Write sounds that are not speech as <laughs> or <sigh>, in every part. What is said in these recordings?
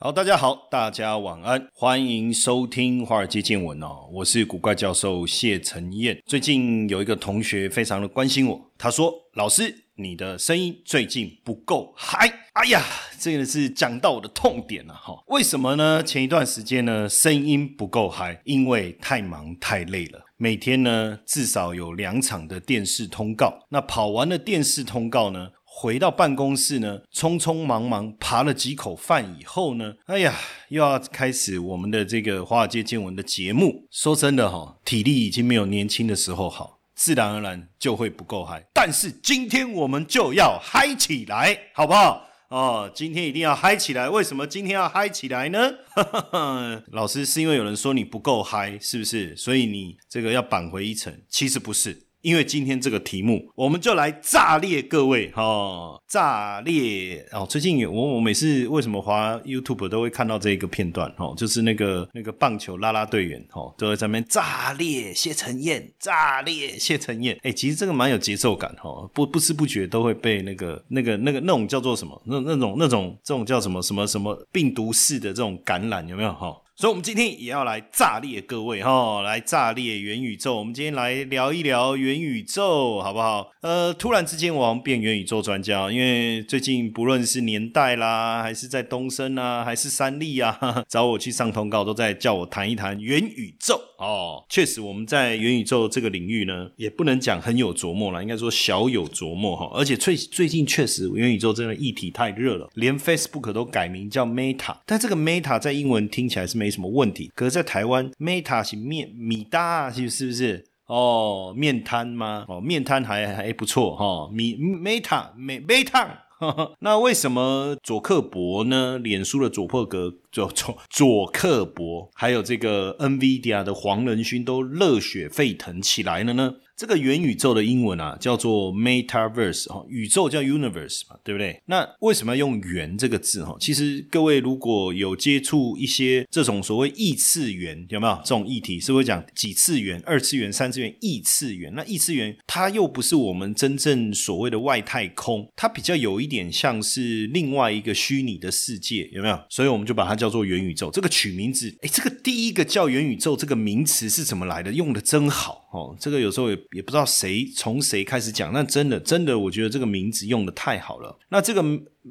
好，大家好，大家晚安，欢迎收听《华尔街见闻》哦，我是古怪教授谢承彦。最近有一个同学非常的关心我，他说：“老师。”你的声音最近不够嗨，哎呀，这个是讲到我的痛点了哈。为什么呢？前一段时间呢，声音不够嗨，因为太忙太累了。每天呢，至少有两场的电视通告。那跑完了电视通告呢，回到办公室呢，匆匆忙忙扒了几口饭以后呢，哎呀，又要开始我们的这个华尔街见闻的节目。说真的哈，体力已经没有年轻的时候好。自然而然就会不够嗨，但是今天我们就要嗨起来，好不好？哦，今天一定要嗨起来。为什么今天要嗨起来呢？<laughs> 老师是因为有人说你不够嗨，是不是？所以你这个要扳回一城？其实不是。因为今天这个题目，我们就来炸裂各位哈！炸裂哦！最近我我每次为什么滑 YouTube 都会看到这一个片段哦，就是那个那个棒球啦啦队员哦，都在上面炸裂谢承彦，炸裂谢承彦。哎，其实这个蛮有节奏感哈，不不知不觉都会被那个那个那个那种叫做什么那那种那种这种叫什么什么什么病毒式的这种感染有没有哈？所以，我们今天也要来炸裂各位哈，来炸裂元宇宙。我们今天来聊一聊元宇宙，好不好？呃，突然之间，我变元宇宙专家，因为最近不论是年代啦，还是在东升啊，还是三立啊，找我去上通告，都在叫我谈一谈元宇宙哦。确实，我们在元宇宙这个领域呢，也不能讲很有琢磨了，应该说小有琢磨哈。而且最最近确实元宇宙这个议题太热了，连 Facebook 都改名叫 Meta，但这个 Meta 在英文听起来是没。没什么问题，可是，在台湾，Meta 是面米大，是是不是？哦，面瘫吗？哦，面瘫还还不错哈。米 Meta 美 Meta，<laughs> 那为什么佐克伯呢？脸书的佐破格，佐佐佐克伯，还有这个 NVIDIA 的黄仁勋都热血沸腾起来了呢？这个元宇宙的英文啊，叫做 Metaverse 哈，宇宙叫 Universe 嘛，对不对？那为什么要用元这个字哈？其实各位如果有接触一些这种所谓异次元，有没有这种议题？是会讲几次元、二次元、三次元、异次元？那异次元它又不是我们真正所谓的外太空，它比较有一点像是另外一个虚拟的世界，有没有？所以我们就把它叫做元宇宙。这个取名字，哎，这个第一个叫元宇宙这个名词是怎么来的？用的真好哦。这个有时候也。也不知道谁从谁开始讲，那真的真的，我觉得这个名字用的太好了。那这个。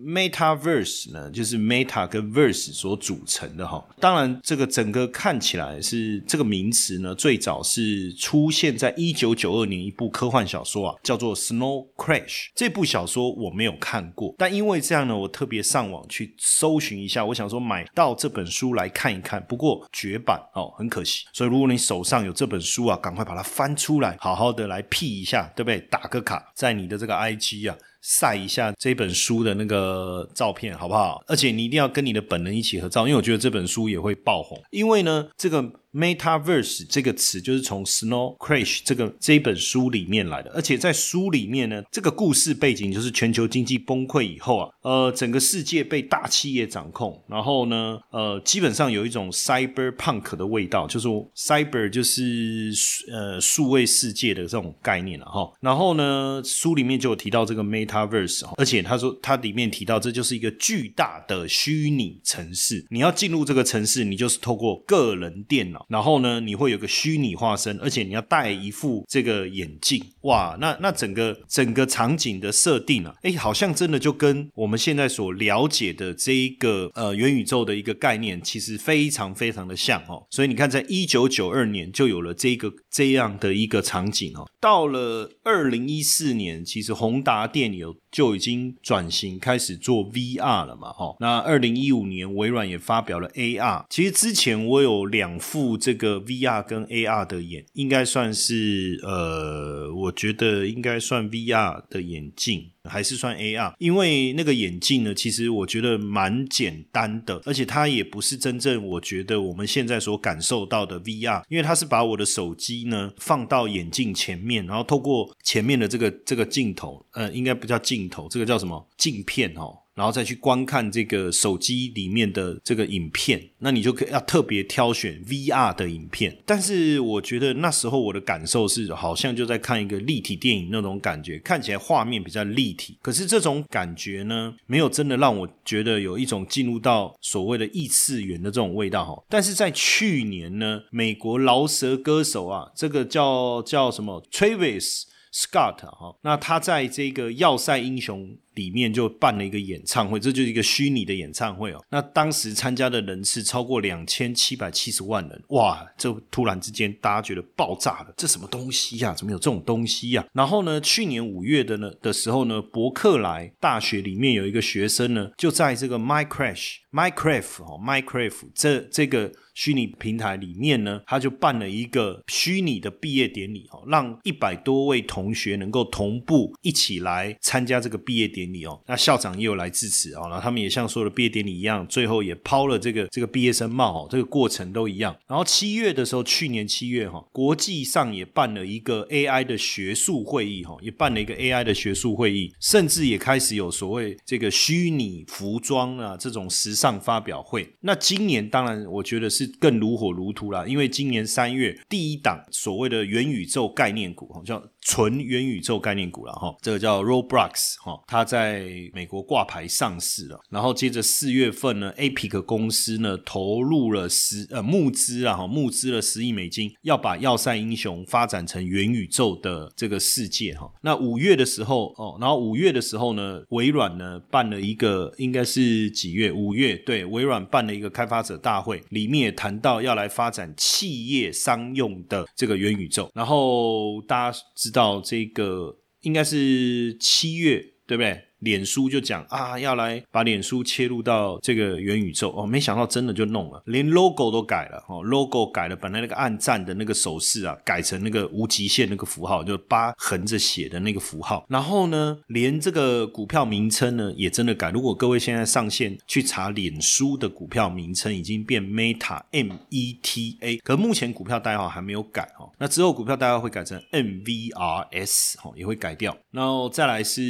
Metaverse 呢，就是 Meta 跟 Verse 所组成的哈。当然，这个整个看起来是这个名词呢，最早是出现在一九九二年一部科幻小说啊，叫做《Snow Crash》。这部小说我没有看过，但因为这样呢，我特别上网去搜寻一下，我想说买到这本书来看一看。不过绝版哦，很可惜。所以如果你手上有这本书啊，赶快把它翻出来，好好的来 P 一下，对不对？打个卡在你的这个 IG 啊。晒一下这本书的那个照片，好不好？而且你一定要跟你的本人一起合照，因为我觉得这本书也会爆红。因为呢，这个。Metaverse 这个词就是从 Snow Crash 这个这一本书里面来的，而且在书里面呢，这个故事背景就是全球经济崩溃以后啊，呃，整个世界被大企业掌控，然后呢，呃，基本上有一种 Cyberpunk 的味道，就是 Cyber 就是呃数位世界的这种概念了哈。然后呢，书里面就有提到这个 Metaverse，而且他说他里面提到这就是一个巨大的虚拟城市，你要进入这个城市，你就是透过个人电脑。然后呢，你会有个虚拟化身，而且你要戴一副这个眼镜，哇，那那整个整个场景的设定啊，哎，好像真的就跟我们现在所了解的这一个呃元宇宙的一个概念，其实非常非常的像哦。所以你看，在一九九二年就有了这个这样的一个场景哦。到了二零一四年，其实宏达电有就已经转型开始做 VR 了嘛，哈。那二零一五年微软也发表了 AR，其实之前我有两副。这个 VR 跟 AR 的眼，应该算是呃，我觉得应该算 VR 的眼镜。还是算 AR，因为那个眼镜呢，其实我觉得蛮简单的，而且它也不是真正我觉得我们现在所感受到的 VR，因为它是把我的手机呢放到眼镜前面，然后透过前面的这个这个镜头，呃，应该不叫镜头，这个叫什么镜片哦。然后再去观看这个手机里面的这个影片，那你就可以要特别挑选 VR 的影片。但是我觉得那时候我的感受是，好像就在看一个立体电影那种感觉，看起来画面比较立体。可是这种感觉呢，没有真的让我觉得有一种进入到所谓的异次元的这种味道哈。但是在去年呢，美国饶舌歌手啊，这个叫叫什么 Travis Scott 哈，那他在这个要塞英雄。里面就办了一个演唱会，这就是一个虚拟的演唱会哦。那当时参加的人次超过两千七百七十万人，哇！这突然之间大家觉得爆炸了，这什么东西呀？怎么有这种东西呀？然后呢，去年五月的呢的时候呢，伯克莱大学里面有一个学生呢，就在这个 Minecraft Minecraft 哈 Minecraft 这这个虚拟平台里面呢，他就办了一个虚拟的毕业典礼哦，让一百多位同学能够同步一起来参加这个毕业典。礼哦，那校长也有来致辞哦，然后他们也像说的毕业典礼一样，最后也抛了这个这个毕业生帽哦，这个过程都一样。然后七月的时候，去年七月哈，国际上也办了一个 AI 的学术会议哈，也办了一个 AI 的学术会议，甚至也开始有所谓这个虚拟服装啊这种时尚发表会。那今年当然我觉得是更如火如荼啦，因为今年三月第一档所谓的元宇宙概念股哈，叫。纯元宇宙概念股了哈，这个叫 Roblox 哈，它在美国挂牌上市了。然后接着四月份呢，Apic 公司呢投入了十呃募资啊哈，募资了十亿美金，要把要塞英雄发展成元宇宙的这个世界哈。那五月的时候哦，然后五月的时候呢，微软呢办了一个应该是几月？五月对，微软办了一个开发者大会，里面谈到要来发展企业商用的这个元宇宙。然后大家知道。这个应该是七月，对不对？脸书就讲啊，要来把脸书切入到这个元宇宙哦，没想到真的就弄了，连 logo 都改了哦，logo 改了，本来那个暗赞的那个手势啊，改成那个无极限那个符号，就八横着写的那个符号。然后呢，连这个股票名称呢也真的改。如果各位现在上线去查脸书的股票名称，已经变 Meta M E T A，可目前股票代号还没有改哦。那之后股票代号会改成 M V R S 哦，也会改掉。然后再来是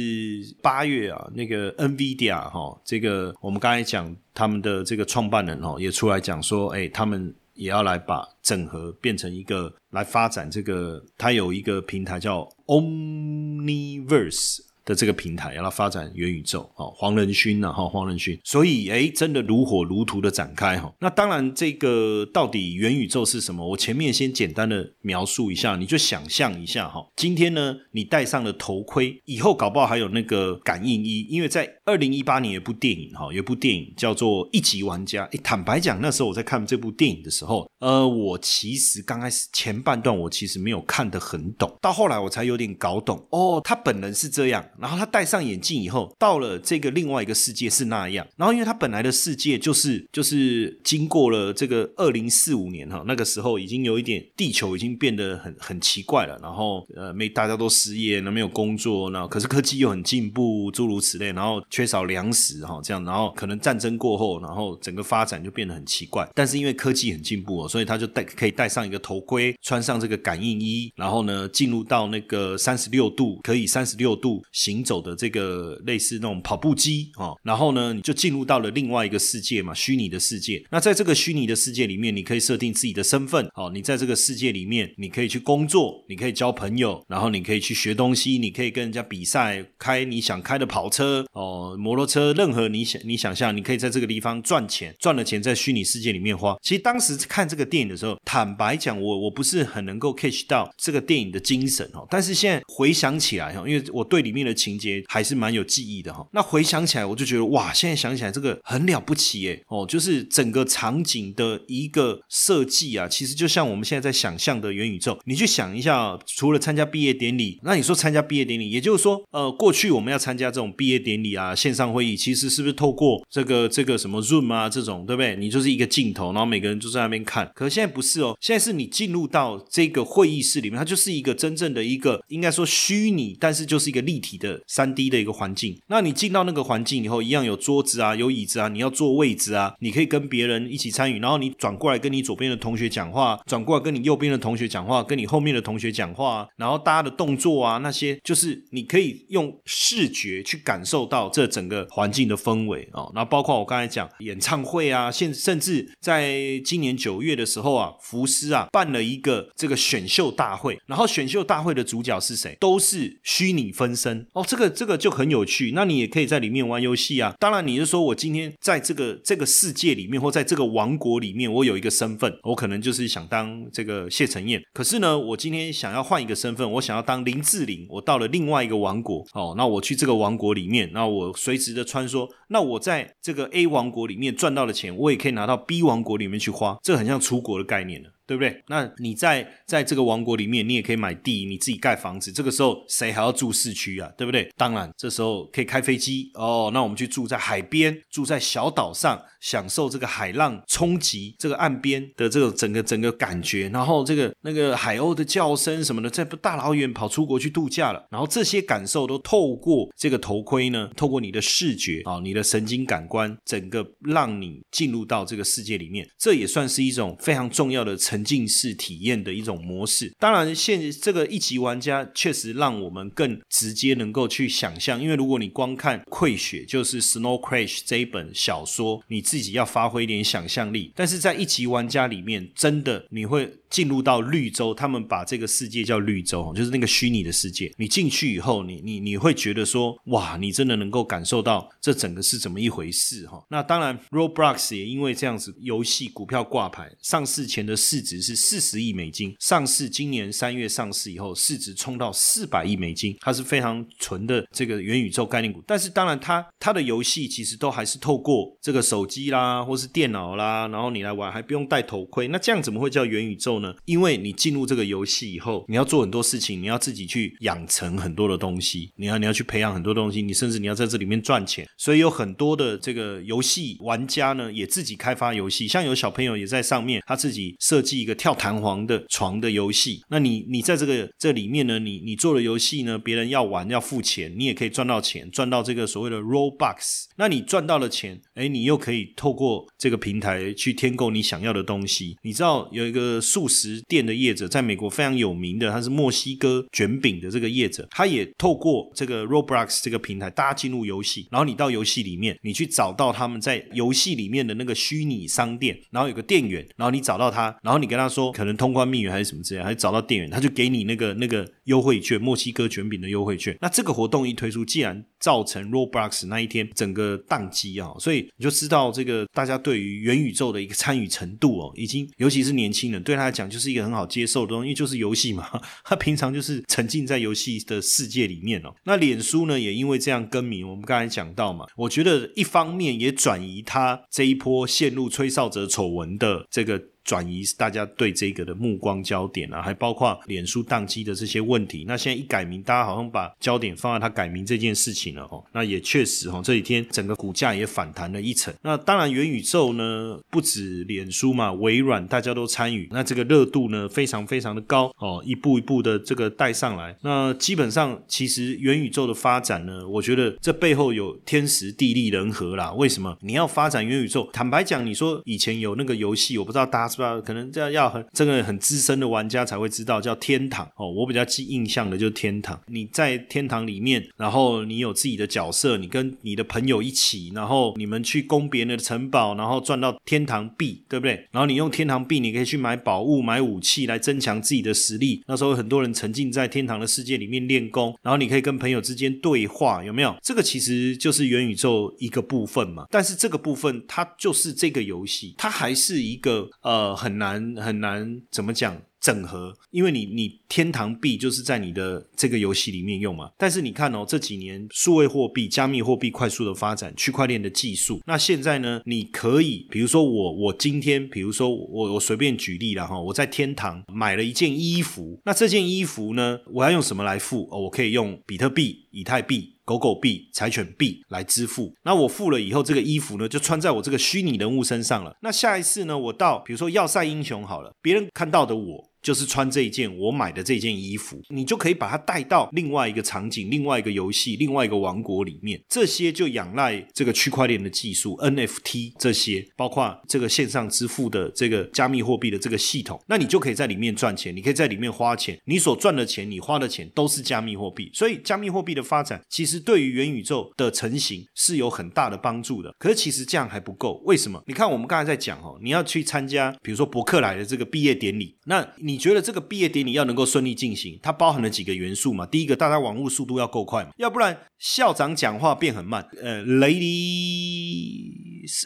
八月。对啊，那个 NVIDIA 哈，这个我们刚才讲他们的这个创办人哦，也出来讲说，哎，他们也要来把整合变成一个来发展这个，他有一个平台叫 Omniverse。的这个平台，让它发展元宇宙，哦，黄仁勋呐，哈，黄仁勋，所以，哎，真的如火如荼的展开，哈。那当然，这个到底元宇宙是什么？我前面先简单的描述一下，你就想象一下，哈。今天呢，你戴上了头盔，以后搞不好还有那个感应衣，因为在二零一八年有一部电影，哈，有部电影叫做《一级玩家》。哎，坦白讲，那时候我在看这部电影的时候，呃，我其实刚开始前半段我其实没有看得很懂，到后来我才有点搞懂，哦，他本人是这样。然后他戴上眼镜以后，到了这个另外一个世界是那样。然后因为他本来的世界就是就是经过了这个二零四五年哈，那个时候已经有一点地球已经变得很很奇怪了。然后呃没大家都失业，那没有工作，那可是科技又很进步，诸如此类。然后缺少粮食哈这样，然后可能战争过后，然后整个发展就变得很奇怪。但是因为科技很进步哦，所以他就戴可以戴上一个头盔，穿上这个感应衣，然后呢进入到那个三十六度可以三十六度。<laughs> 行走的这个类似那种跑步机哦，然后呢，你就进入到了另外一个世界嘛，虚拟的世界。那在这个虚拟的世界里面，你可以设定自己的身份哦。你在这个世界里面，你可以去工作，你可以交朋友，然后你可以去学东西，你可以跟人家比赛，开你想开的跑车哦，摩托车，任何你想你想象，你可以在这个地方赚钱，赚了钱在虚拟世界里面花。其实当时看这个电影的时候，坦白讲，我我不是很能够 catch 到这个电影的精神哦。但是现在回想起来哈，因为我对里面的情节还是蛮有记忆的哈。那回想起来，我就觉得哇，现在想起来这个很了不起耶哦，就是整个场景的一个设计啊，其实就像我们现在在想象的元宇宙。你去想一下，除了参加毕业典礼，那你说参加毕业典礼，也就是说，呃，过去我们要参加这种毕业典礼啊，线上会议，其实是不是透过这个这个什么 Zoom 啊这种，对不对？你就是一个镜头，然后每个人就在那边看。可是现在不是哦，现在是你进入到这个会议室里面，它就是一个真正的一个应该说虚拟，但是就是一个立体的三 D 的一个环境。那你进到那个环境以后，一样有桌子啊，有椅子啊，你要坐位置啊，你可以跟别人一起参与，然后你转过来跟你左边的同学讲话，转过来跟你右边的同学讲话，跟你后面的同学讲话，然后大家的动作啊那些，就是你可以用视觉去感受到这整个环境的氛围哦。那包括我刚才讲演唱会啊，现甚至在今年九月的时候啊，福斯啊办了一个这个选秀大会，然后选秀大会的主角是谁？都是虚拟分身哦，这个这个就很有趣。那你也可以在里面玩游戏啊。当然你是说我今天在这个这个世界里面或在这个王国里面，我有一个身份，我可能就是想当这个谢承彦。可是呢，我今天想要换一个身份，我想要当林志玲，我到了另外一个王国哦，那我去这个王国里面，那我随时的穿梭，那我在这个 A 王国里面赚到的钱，我也可以拿到 B 王国里面去花，这很像出国的概念了。对不对？那你在在这个王国里面，你也可以买地，你自己盖房子。这个时候谁还要住市区啊？对不对？当然，这时候可以开飞机哦。那我们去住在海边，住在小岛上，享受这个海浪冲击这个岸边的这个整个整个感觉。然后这个那个海鸥的叫声什么的，在不大老远跑出国去度假了。然后这些感受都透过这个头盔呢，透过你的视觉啊，你的神经感官，整个让你进入到这个世界里面。这也算是一种非常重要的成。沉浸式体验的一种模式，当然，现这个一级玩家确实让我们更直接能够去想象，因为如果你光看《溃雪》就是《Snow Crash》这一本小说，你自己要发挥一点想象力。但是在一级玩家里面，真的你会进入到绿洲，他们把这个世界叫绿洲，就是那个虚拟的世界。你进去以后，你你你会觉得说，哇，你真的能够感受到这整个是怎么一回事哈？那当然，Roblox 也因为这样子游戏股票挂牌上市前的市。值是四十亿美金，上市今年三月上市以后，市值冲到四百亿美金，它是非常纯的这个元宇宙概念股。但是当然，它它的游戏其实都还是透过这个手机啦，或是电脑啦，然后你来玩，还不用戴头盔。那这样怎么会叫元宇宙呢？因为你进入这个游戏以后，你要做很多事情，你要自己去养成很多的东西，你要你要去培养很多东西，你甚至你要在这里面赚钱。所以有很多的这个游戏玩家呢，也自己开发游戏，像有小朋友也在上面，他自己设计。一个跳弹簧的床的游戏，那你你在这个这里面呢，你你做的游戏呢，别人要玩要付钱，你也可以赚到钱，赚到这个所谓的 Robux。那你赚到了钱，哎，你又可以透过这个平台去添购你想要的东西。你知道有一个数食店的业者，在美国非常有名的，他是墨西哥卷饼的这个业者，他也透过这个 Roblox 这个平台，大家进入游戏，然后你到游戏里面，你去找到他们在游戏里面的那个虚拟商店，然后有个店员，然后你找到他，然后你。跟他说可能通关密语还是什么之类，还找到店员，他就给你那个那个优惠券，墨西哥卷饼的优惠券。那这个活动一推出，既然造成 Roblox 那一天整个宕机啊，所以你就知道这个大家对于元宇宙的一个参与程度哦，已经尤其是年轻人对他讲就是一个很好接受的东西，因为就是游戏嘛，他平常就是沉浸在游戏的世界里面哦。那脸书呢也因为这样更名，我们刚才讲到嘛，我觉得一方面也转移他这一波陷入吹哨者丑闻的这个。转移大家对这个的目光焦点啊，还包括脸书宕机的这些问题。那现在一改名，大家好像把焦点放在他改名这件事情了哦。那也确实哦，这几天整个股价也反弹了一层。那当然，元宇宙呢不止脸书嘛，微软大家都参与，那这个热度呢非常非常的高哦，一步一步的这个带上来。那基本上其实元宇宙的发展呢，我觉得这背后有天时地利人和啦。为什么你要发展元宇宙？坦白讲，你说以前有那个游戏，我不知道大家。是吧？可能这样要很这个很资深的玩家才会知道，叫天堂哦。我比较记印象的就是天堂。你在天堂里面，然后你有自己的角色，你跟你的朋友一起，然后你们去攻别人的城堡，然后赚到天堂币，对不对？然后你用天堂币，你可以去买宝物、买武器来增强自己的实力。那时候很多人沉浸在天堂的世界里面练功，然后你可以跟朋友之间对话，有没有？这个其实就是元宇宙一个部分嘛。但是这个部分它就是这个游戏，它还是一个呃。很难很难怎么讲？整合，因为你你天堂币就是在你的这个游戏里面用嘛。但是你看哦，这几年数位货币、加密货币快速的发展，区块链的技术，那现在呢，你可以比如说我我今天，比如说我我随便举例了哈，我在天堂买了一件衣服，那这件衣服呢，我要用什么来付？哦，我可以用比特币、以太币。狗狗币、柴犬币来支付，那我付了以后，这个衣服呢就穿在我这个虚拟人物身上了。那下一次呢，我到比如说要塞英雄好了，别人看到的我。就是穿这一件我买的这件衣服，你就可以把它带到另外一个场景、另外一个游戏、另外一个王国里面。这些就仰赖这个区块链的技术，NFT 这些，包括这个线上支付的这个加密货币的这个系统，那你就可以在里面赚钱，你可以在里面花钱，你所赚的钱、你花的钱都是加密货币。所以，加密货币的发展其实对于元宇宙的成型是有很大的帮助的。可是，其实这样还不够。为什么？你看，我们刚才在讲哦，你要去参加，比如说伯克莱的这个毕业典礼，那你觉得这个毕业典礼要能够顺利进行，它包含了几个元素嘛？第一个，大家网络速度要够快嘛，要不然校长讲话变很慢。呃，ladies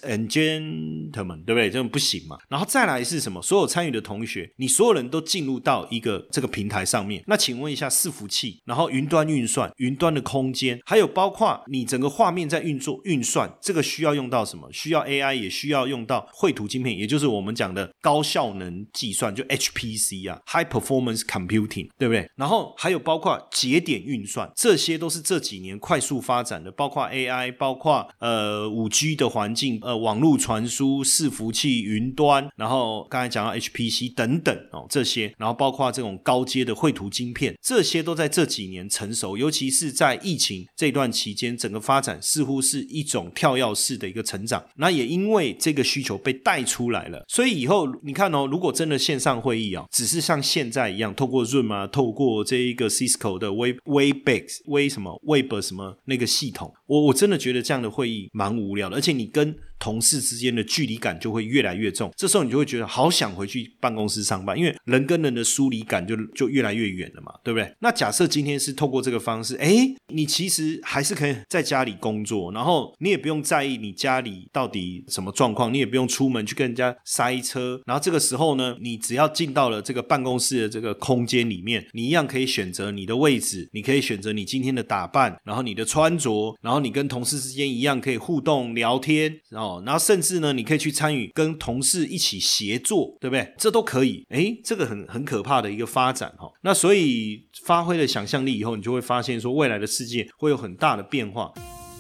and gentlemen，对不对？这种不行嘛。然后再来是什么？所有参与的同学，你所有人都进入到一个这个平台上面。那请问一下，伺服器，然后云端运算、云端的空间，还有包括你整个画面在运作运算，这个需要用到什么？需要 AI，也需要用到绘图晶片，也就是我们讲的高效能计算，就 HPC。啊，High Performance Computing，对不对？然后还有包括节点运算，这些都是这几年快速发展的，包括 AI，包括呃五 G 的环境，呃网络传输、伺服器、云端，然后刚才讲到 HPC 等等哦，这些，然后包括这种高阶的绘图晶片，这些都在这几年成熟，尤其是在疫情这段期间，整个发展似乎是一种跳跃式的一个成长。那也因为这个需求被带出来了，所以以后你看哦，如果真的线上会议啊。只是像现在一样，透过 Zoom 啊，透过这一个 Cisco 的 We Webex We 什么 Web 什么那个系统，我我真的觉得这样的会议蛮无聊的，而且你跟。同事之间的距离感就会越来越重，这时候你就会觉得好想回去办公室上班，因为人跟人的疏离感就就越来越远了嘛，对不对？那假设今天是透过这个方式，哎，你其实还是可以在家里工作，然后你也不用在意你家里到底什么状况，你也不用出门去跟人家塞车，然后这个时候呢，你只要进到了这个办公室的这个空间里面，你一样可以选择你的位置，你可以选择你今天的打扮，然后你的穿着，然后你跟同事之间一样可以互动聊天，然后。然后甚至呢，你可以去参与跟同事一起协作，对不对？这都可以。哎，这个很很可怕的一个发展哈。那所以发挥了想象力以后，你就会发现说，未来的世界会有很大的变化。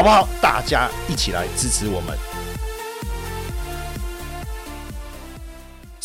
好不好？大家一起来支持我们。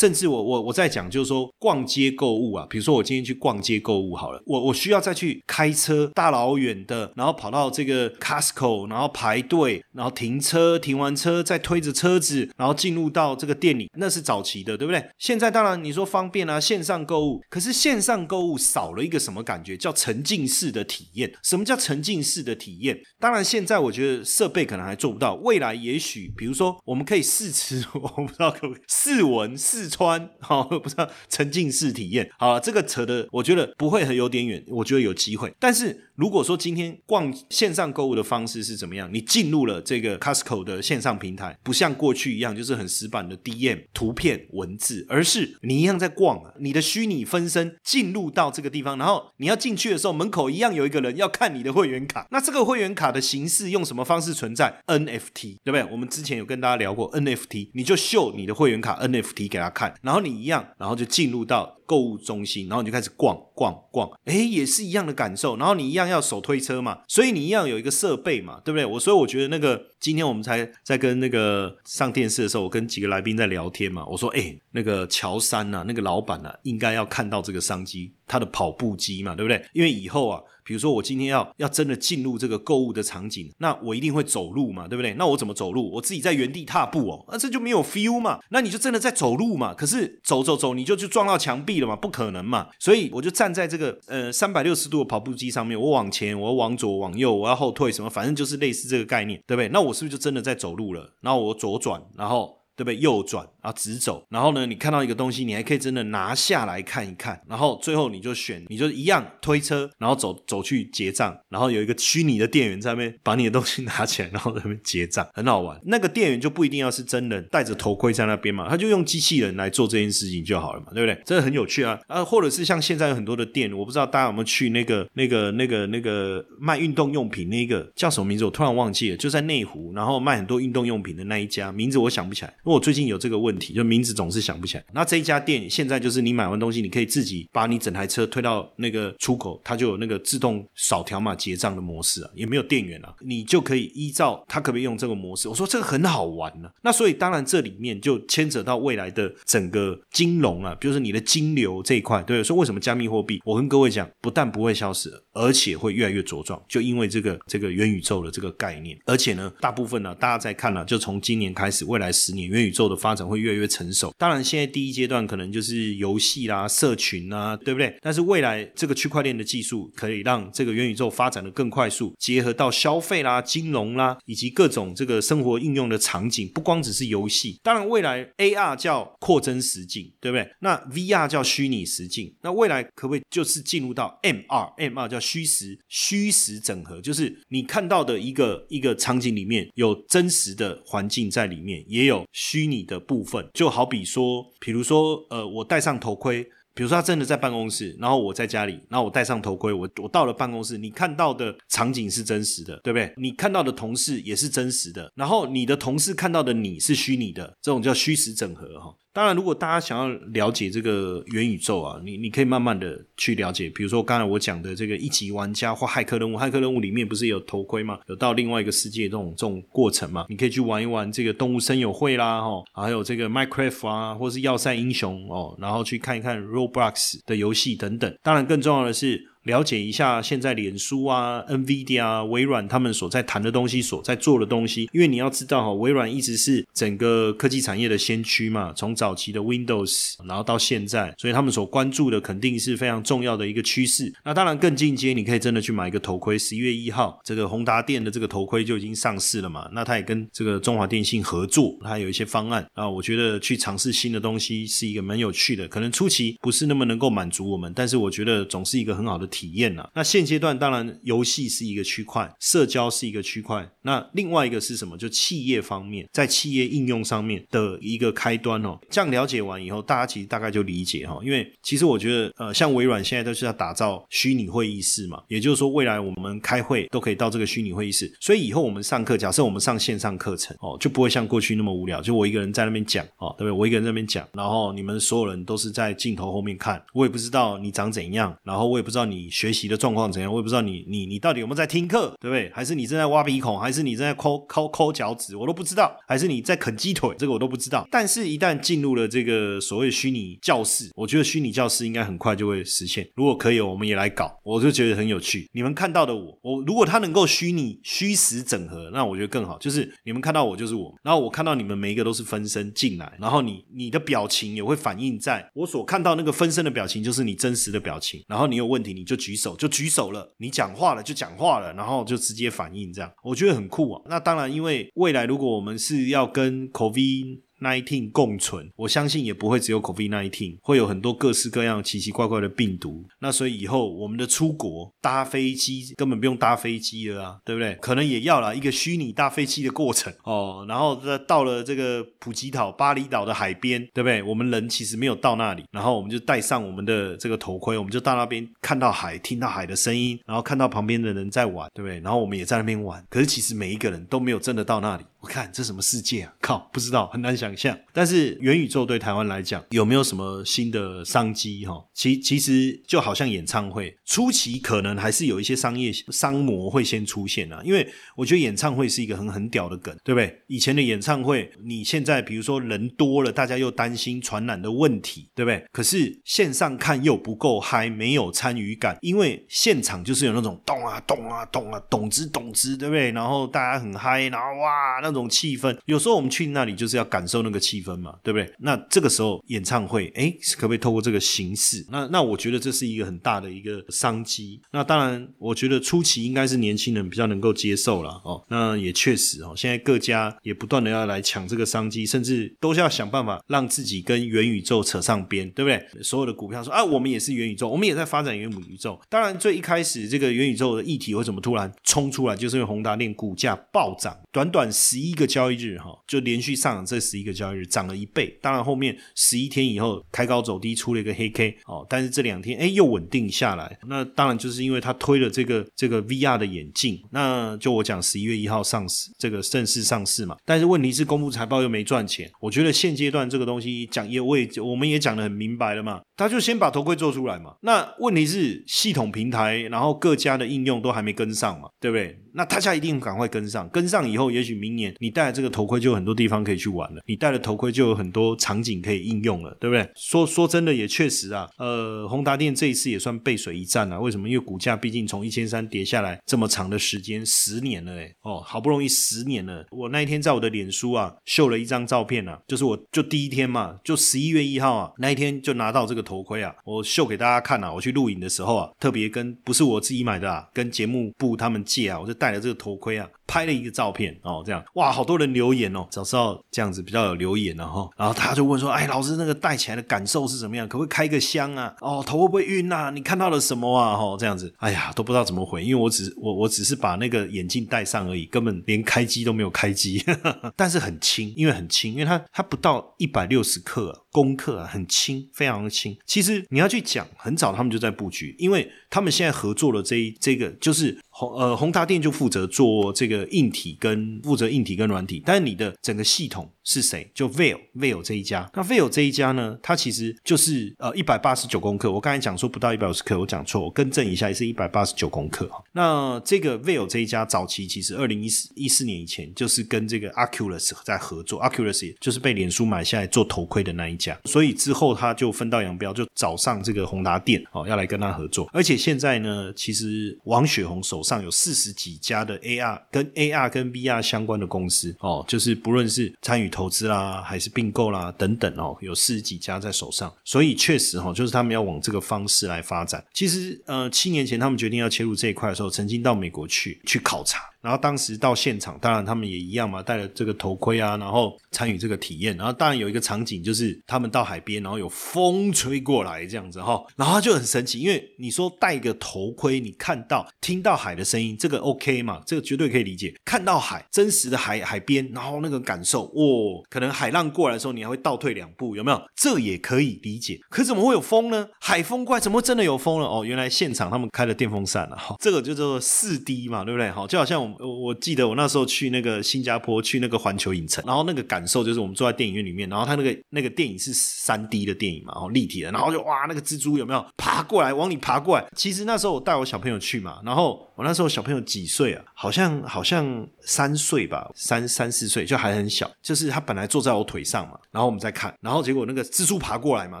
甚至我我我在讲，就是说逛街购物啊，比如说我今天去逛街购物好了，我我需要再去开车大老远的，然后跑到这个 Costco，然后排队，然后停车，停完车再推着车子，然后进入到这个店里，那是早期的，对不对？现在当然你说方便啊，线上购物，可是线上购物少了一个什么感觉？叫沉浸式的体验。什么叫沉浸式的体验？当然现在我觉得设备可能还做不到，未来也许比如说我们可以试吃，我不知道可不可以试闻试。穿好，不知道沉浸式体验好，这个扯的我觉得不会很有点远，我觉得有机会。但是如果说今天逛线上购物的方式是怎么样，你进入了这个 Costco 的线上平台，不像过去一样就是很死板的 DM 图片文字，而是你一样在逛啊，你的虚拟分身进入到这个地方，然后你要进去的时候，门口一样有一个人要看你的会员卡。那这个会员卡的形式用什么方式存在？NFT 对不对？我们之前有跟大家聊过 NFT，你就秀你的会员卡 NFT 给他。看，然后你一样，然后就进入到。购物中心，然后你就开始逛逛逛，哎，也是一样的感受。然后你一样要手推车嘛，所以你一样有一个设备嘛，对不对？我所以我觉得那个今天我们才在跟那个上电视的时候，我跟几个来宾在聊天嘛，我说，哎，那个乔山呐，那个老板呐，应该要看到这个商机，他的跑步机嘛，对不对？因为以后啊。比如说，我今天要要真的进入这个购物的场景，那我一定会走路嘛，对不对？那我怎么走路？我自己在原地踏步哦，那这就没有 feel 嘛。那你就真的在走路嘛？可是走走走，你就去撞到墙壁嘛？不可能嘛。所以我就站在这个呃三百六十度的跑步机上面，我往前，我往左往右，我要后退，什么反正就是类似这个概念，对不对？那我是不是就真的在走路了？然后我左转，然后。对不对？右转啊，直走。然后呢，你看到一个东西，你还可以真的拿下来看一看。然后最后你就选，你就一样推车，然后走走去结账。然后有一个虚拟的店员在那边把你的东西拿起来，然后在那边结账，很好玩。那个店员就不一定要是真人，戴着头盔在那边嘛，他就用机器人来做这件事情就好了嘛，对不对？这个很有趣啊啊！或者是像现在有很多的店，我不知道大家有没有去那个那个那个那个卖运动用品那个叫什么名字？我突然忘记了，就在内湖，然后卖很多运动用品的那一家名字我想不起来。因为我最近有这个问问题，就名字总是想不起来。那这一家店现在就是你买完东西，你可以自己把你整台车推到那个出口，它就有那个自动扫条码结账的模式啊，也没有店员啊，你就可以依照它可不可以用这个模式。我说这个很好玩呢。那所以当然这里面就牵扯到未来的整个金融啊，比如说你的金流这一块，对，说为什么加密货币？我跟各位讲，不但不会消失，而且会越来越茁壮，就因为这个这个元宇宙的这个概念。而且呢，大部分呢，大家在看了，就从今年开始，未来十年元宇宙。的发展会越来越成熟。当然，现在第一阶段可能就是游戏啦、社群啊，对不对？但是未来这个区块链的技术可以让这个元宇宙发展的更快速，结合到消费啦、金融啦，以及各种这个生活应用的场景，不光只是游戏。当然，未来 AR 叫扩增实境，对不对？那 VR 叫虚拟实境。那未来可不可以就是进入到 MR？MR 叫虚实虚实整合，就是你看到的一个一个场景里面有真实的环境在里面，也有虚拟。的部分就好比说，比如说，呃，我戴上头盔，比如说他真的在办公室，然后我在家里，然后我戴上头盔，我我到了办公室，你看到的场景是真实的，对不对？你看到的同事也是真实的，然后你的同事看到的你是虚拟的，这种叫虚实整合，哈。当然，如果大家想要了解这个元宇宙啊，你你可以慢慢的去了解。比如说刚才我讲的这个一级玩家或骇客任务，骇客任务里面不是有头盔吗？有到另外一个世界这种这种过程嘛？你可以去玩一玩这个动物森友会啦，哈，还有这个 Minecraft 啊，或是要塞英雄哦，然后去看一看 Roblox 的游戏等等。当然，更重要的是。了解一下现在脸书啊、NVIDIA 啊、微软他们所在谈的东西、所在做的东西，因为你要知道哈，微软一直是整个科技产业的先驱嘛，从早期的 Windows，然后到现在，所以他们所关注的肯定是非常重要的一个趋势。那当然更进阶，你可以真的去买一个头盔。十一月一号，这个宏达电的这个头盔就已经上市了嘛，那它也跟这个中华电信合作，它有一些方案啊，我觉得去尝试新的东西是一个蛮有趣的，可能初期不是那么能够满足我们，但是我觉得总是一个很好的。体验了。那现阶段当然游戏是一个区块，社交是一个区块。那另外一个是什么？就企业方面，在企业应用上面的一个开端哦。这样了解完以后，大家其实大概就理解哈。因为其实我觉得，呃，像微软现在都是要打造虚拟会议室嘛，也就是说，未来我们开会都可以到这个虚拟会议室。所以以后我们上课，假设我们上线上课程哦，就不会像过去那么无聊，就我一个人在那边讲哦，对不对？我一个人在那边讲，然后你们所有人都是在镜头后面看，我也不知道你长怎样，然后我也不知道你。你学习的状况怎样？我也不知道你你你到底有没有在听课，对不对？还是你正在挖鼻孔，还是你正在抠抠抠脚趾？我都不知道。还是你在啃鸡腿？这个我都不知道。但是，一旦进入了这个所谓虚拟教室，我觉得虚拟教室应该很快就会实现。如果可以，我们也来搞，我就觉得很有趣。你们看到的我，我如果它能够虚拟虚实整合，那我觉得更好。就是你们看到我就是我，然后我看到你们每一个都是分身进来，然后你你的表情也会反映在我所看到那个分身的表情，就是你真实的表情。然后你有问题，你就。就举手就举手了，你讲话了就讲话了，然后就直接反应，这样我觉得很酷啊。那当然，因为未来如果我们是要跟 COVID。Nineteen 共存，我相信也不会只有 COVID nineteen，会有很多各式各样奇奇怪怪的病毒。那所以以后我们的出国搭飞机根本不用搭飞机了啊，对不对？可能也要了一个虚拟搭飞机的过程哦。然后到了这个普吉岛、巴厘岛的海边，对不对？我们人其实没有到那里，然后我们就戴上我们的这个头盔，我们就到那边看到海，听到海的声音，然后看到旁边的人在玩，对不对？然后我们也在那边玩。可是其实每一个人都没有真的到那里。我看这什么世界啊？靠，不知道，很难想象。但是元宇宙对台湾来讲有没有什么新的商机？哈，其其实就好像演唱会初期可能还是有一些商业商模会先出现啊，因为我觉得演唱会是一个很很屌的梗，对不对？以前的演唱会，你现在比如说人多了，大家又担心传染的问题，对不对？可是线上看又不够嗨，没有参与感，因为现场就是有那种动啊动啊动啊，动之动之，对不对？然后大家很嗨，然后哇那种气氛，有时候我们去那里就是要感受那个气氛嘛，对不对？那这个时候演唱会，哎，可不可以透过这个形式？那那我觉得这是一个很大的一个商机。那当然，我觉得初期应该是年轻人比较能够接受了哦。那也确实哦，现在各家也不断的要来抢这个商机，甚至都是要想办法让自己跟元宇宙扯上边，对不对？所有的股票说啊，我们也是元宇宙，我们也在发展元母宇宙。当然，最一开始这个元宇宙的议题为什么突然冲出来，就是因为宏达电股价暴涨，短短十一个交易日哈，就连续上涨这十一个交易日涨了一倍。当然后面十一天以后开高走低，出了一个黑 K 哦，但是这两天哎又稳定下来。那当然就是因为它推了这个这个 VR 的眼镜，那就我讲十一月一号上市，这个正式上市嘛。但是问题是公布财报又没赚钱，我觉得现阶段这个东西讲也我也我们也讲的很明白了嘛，他就先把头盔做出来嘛。那问题是系统平台，然后各家的应用都还没跟上嘛，对不对？那大家一定赶快跟上，跟上以后，也许明年你戴了这个头盔就有很多地方可以去玩了，你戴了头盔就有很多场景可以应用了，对不对？说说真的也确实啊，呃，宏达电这一次也算背水一战啊。为什么？因为股价毕竟从一千三跌下来这么长的时间，十年了哎，哦，好不容易十年了。我那一天在我的脸书啊秀了一张照片啊，就是我就第一天嘛，就十一月一号啊，那一天就拿到这个头头盔啊，我秀给大家看啊。我去录影的时候啊，特别跟不是我自己买的啊，跟节目部他们借啊，我就戴了这个头盔啊。拍了一个照片哦，这样哇，好多人留言哦，早知道这样子比较有留言了哈。然后他就问说：“哎，老师那个戴起来的感受是怎么样？可不可以开个箱啊？哦，头会不会晕呐？你看到了什么啊？哈，这样子，哎呀，都不知道怎么回，因为我只我我只是把那个眼镜戴上而已，根本连开机都没有开机。<laughs> 但是很轻，因为很轻，因为它它不到一百六十克，功课啊很轻，非常的轻。其实你要去讲，很早他们就在布局，因为他们现在合作的这一这个就是。宏呃宏达电就负责做这个硬体跟负责硬体跟软体，但是你的整个系统是谁？就 Veil Veil 这一家。那 Veil 这一家呢，它其实就是呃一百八十九公克。我刚才讲说不到一百五十克，我讲错，我更正一下，是一百八十九公克。那这个 Veil 这一家早期其实二零一四一四年以前就是跟这个 Aculus 在合作，Aculus 就是被脸书买下来做头盔的那一家，所以之后他就分道扬镳，就找上这个宏达电哦，要来跟他合作。而且现在呢，其实王雪红手上上有四十几家的 AR 跟 AR 跟 VR 相关的公司哦，就是不论是参与投资啦，还是并购啦等等哦，有四十几家在手上，所以确实哈，就是他们要往这个方式来发展。其实呃，七年前他们决定要切入这一块的时候，曾经到美国去去考察。然后当时到现场，当然他们也一样嘛，戴了这个头盔啊，然后参与这个体验。然后当然有一个场景，就是他们到海边，然后有风吹过来这样子哈，然后就很神奇，因为你说戴个头盔，你看到听到海的声音，这个 OK 嘛？这个绝对可以理解。看到海，真实的海海边，然后那个感受，哇，可能海浪过来的时候，你还会倒退两步，有没有？这也可以理解。可怎么会有风呢？海风怪，怎么真的有风了？哦，原来现场他们开了电风扇了哈，这个就叫做四 D 嘛，对不对？好，就好像我们。我我记得我那时候去那个新加坡，去那个环球影城，然后那个感受就是我们坐在电影院里面，然后他那个那个电影是三 D 的电影嘛，然后立体的，然后就哇，那个蜘蛛有没有爬过来往你爬过来？其实那时候我带我小朋友去嘛，然后我那时候小朋友几岁啊？好像好像三岁吧，三三四岁就还很小，就是他本来坐在我腿上嘛，然后我们在看，然后结果那个蜘蛛爬过来嘛，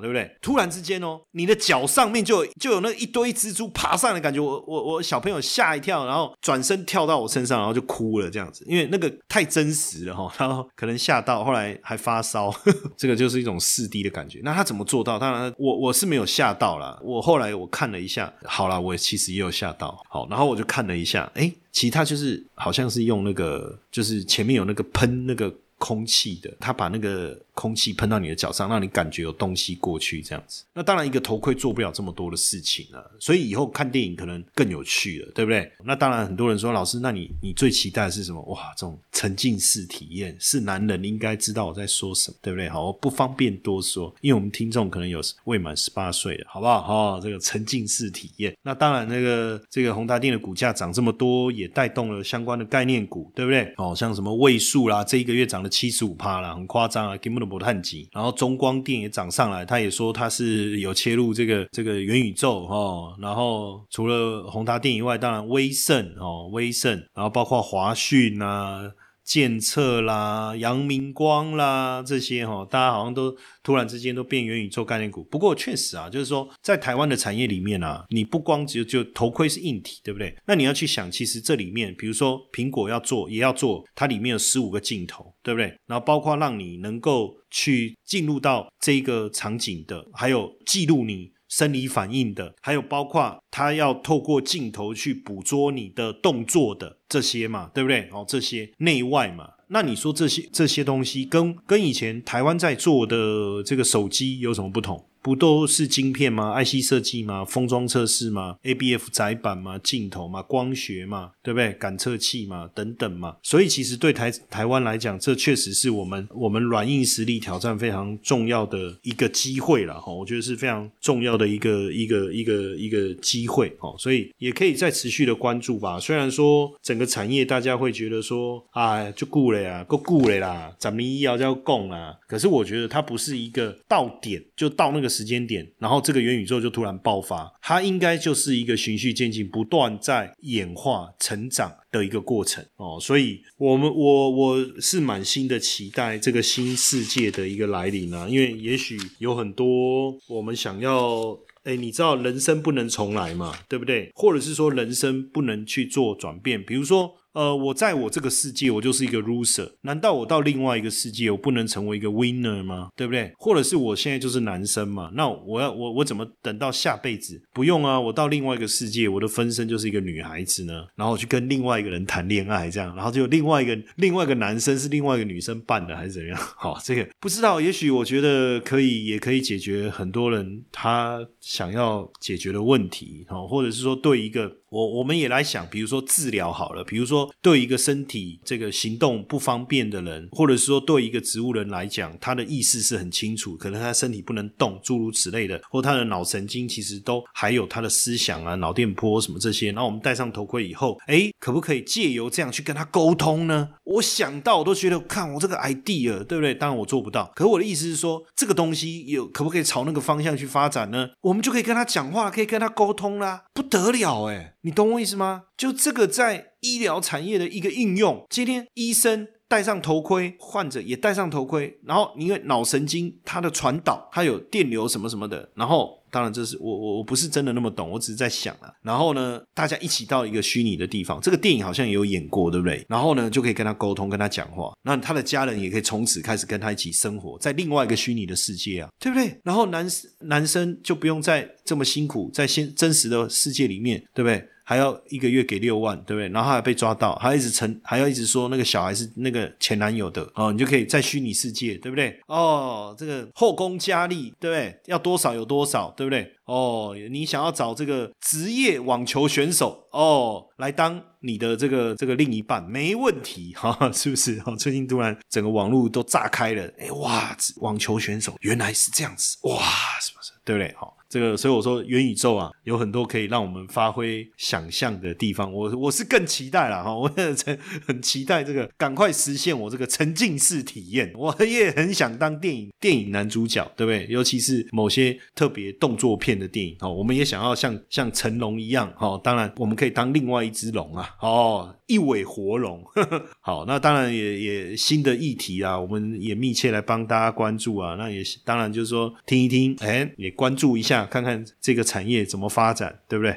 对不对？突然之间哦，你的脚上面就就有那一堆蜘蛛爬上的感觉，我我我小朋友吓一跳，然后转身跳到我身上，然后就哭了这样子，因为那个太真实了哈，<laughs> 然后可能吓到，后来还发烧，<laughs> 这个就是一种四 D 的感觉。那他怎么做到？当然我我是没有吓到啦，我后来我看了一下，好啦，我其实也有吓到，好，然后我就看了一下，哎。其他就是好像是用那个，就是前面有那个喷那个空气的，它把那个空气喷到你的脚上，让你感觉有东西过去这样子。那当然，一个头盔做不了这么多的事情啊，所以以后看电影可能更有趣了，对不对？那当然，很多人说老师，那你你最期待的是什么？哇，这种沉浸式体验是男人应该知道我在说什么，对不对？好，我不方便多说，因为我们听众可能有未满十八岁的，好不好？哈，这个沉浸式体验，那当然，那个这个宏达电的股价涨这么多，也带动了相关的概念股，对不对？哦，像什么位数啦，这一个月涨了七十五趴啦，很夸张啊，根本都不探及。然后中光电也涨上来，他也说他是有切入这个这个元宇宙哦。然后除了宏达电以外，当然威盛哦，威盛，然后包括华讯啊。建测啦、阳明光啦这些哈，大家好像都突然之间都变元宇宙概念股。不过确实啊，就是说在台湾的产业里面啊，你不光只有就头盔是硬体，对不对？那你要去想，其实这里面，比如说苹果要做，也要做，它里面有十五个镜头，对不对？然后包括让你能够去进入到这个场景的，还有记录你。生理反应的，还有包括他要透过镜头去捕捉你的动作的这些嘛，对不对？哦，这些内外嘛，那你说这些这些东西跟跟以前台湾在做的这个手机有什么不同？不都是晶片吗？IC 设计吗？封装测试吗？ABF 载板吗？镜头吗？光学吗？对不对？感测器嘛，等等嘛。所以其实对台台湾来讲，这确实是我们我们软硬实力挑战非常重要的一个机会了哈。我觉得是非常重要的一个一个一个一个机会哦。所以也可以再持续的关注吧。虽然说整个产业大家会觉得说，哎，就顾了呀，够顾了啦，咱们医药就要供啦。可是我觉得它不是一个到点就到那个。时间点，然后这个元宇宙就突然爆发，它应该就是一个循序渐进、不断在演化、成长的一个过程哦。所以，我们我我是满心的期待这个新世界的一个来临啊，因为也许有很多我们想要，哎，你知道人生不能重来嘛，对不对？或者是说人生不能去做转变，比如说。呃，我在我这个世界，我就是一个 loser。难道我到另外一个世界，我不能成为一个 winner 吗？对不对？或者是我现在就是男生嘛？那我要我我怎么等到下辈子？不用啊，我到另外一个世界，我的分身就是一个女孩子呢，然后去跟另外一个人谈恋爱，这样，然后就另外一个另外一个男生是另外一个女生扮的，还是怎样？<laughs> 好，这个不知道，也许我觉得可以，也可以解决很多人他想要解决的问题，哦，或者是说对一个。我我们也来想，比如说治疗好了，比如说对一个身体这个行动不方便的人，或者是说对一个植物人来讲，他的意识是很清楚，可能他身体不能动，诸如此类的，或他的脑神经其实都还有他的思想啊，脑电波什么这些。然后我们戴上头盔以后，哎，可不可以借由这样去跟他沟通呢？我想到我都觉得，看我这个 idea，对不对？当然我做不到，可我的意思是说，这个东西有可不可以朝那个方向去发展呢？我们就可以跟他讲话，可以跟他沟通啦，不得了哎！你懂我意思吗？就这个在医疗产业的一个应用，今天医生戴上头盔，患者也戴上头盔，然后因为脑神经它的传导，它有电流什么什么的，然后。当然，这是我我我不是真的那么懂，我只是在想啊。然后呢，大家一起到一个虚拟的地方，这个电影好像也有演过，对不对？然后呢，就可以跟他沟通，跟他讲话。那他的家人也可以从此开始跟他一起生活在另外一个虚拟的世界啊，对不对？然后男男生就不用再这么辛苦在现真实的世界里面，对不对？还要一个月给六万，对不对？然后还被抓到，还一直成，还要一直说那个小孩是那个前男友的哦，你就可以在虚拟世界，对不对？哦，这个后宫佳丽，对不对？要多少有多少，对不对？哦，你想要找这个职业网球选手哦，来当你的这个这个另一半，没问题 <laughs> 哈，是不是？哦，最近突然整个网络都炸开了，哎哇，网球选手原来是这样子，哇，是不是？对不对？好。这个，所以我说元宇宙啊，有很多可以让我们发挥想象的地方。我我是更期待了哈，我很 <laughs> 很期待这个赶快实现我这个沉浸式体验。我也很想当电影电影男主角，对不对？尤其是某些特别动作片的电影哦，我们也想要像像成龙一样哦。当然，我们可以当另外一只龙啊哦。一尾活龙，<laughs> 好，那当然也也新的议题啊，我们也密切来帮大家关注啊。那也当然就是说听一听，哎，也关注一下，看看这个产业怎么发展，对不对？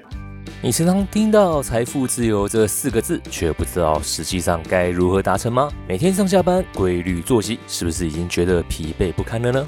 你时常听到财富自由这四个字，却不知道实际上该如何达成吗？每天上下班规律作息，是不是已经觉得疲惫不堪了呢？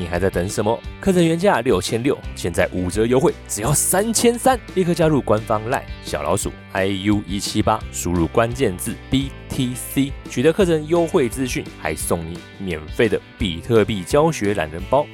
你还在等什么？课程原价六千六，现在五折优惠，只要三千三！立刻加入官方 LINE 小老鼠 IU 一七八，输入关键字 BTC，取得课程优惠资讯，还送你免费的比特币教学懒人包。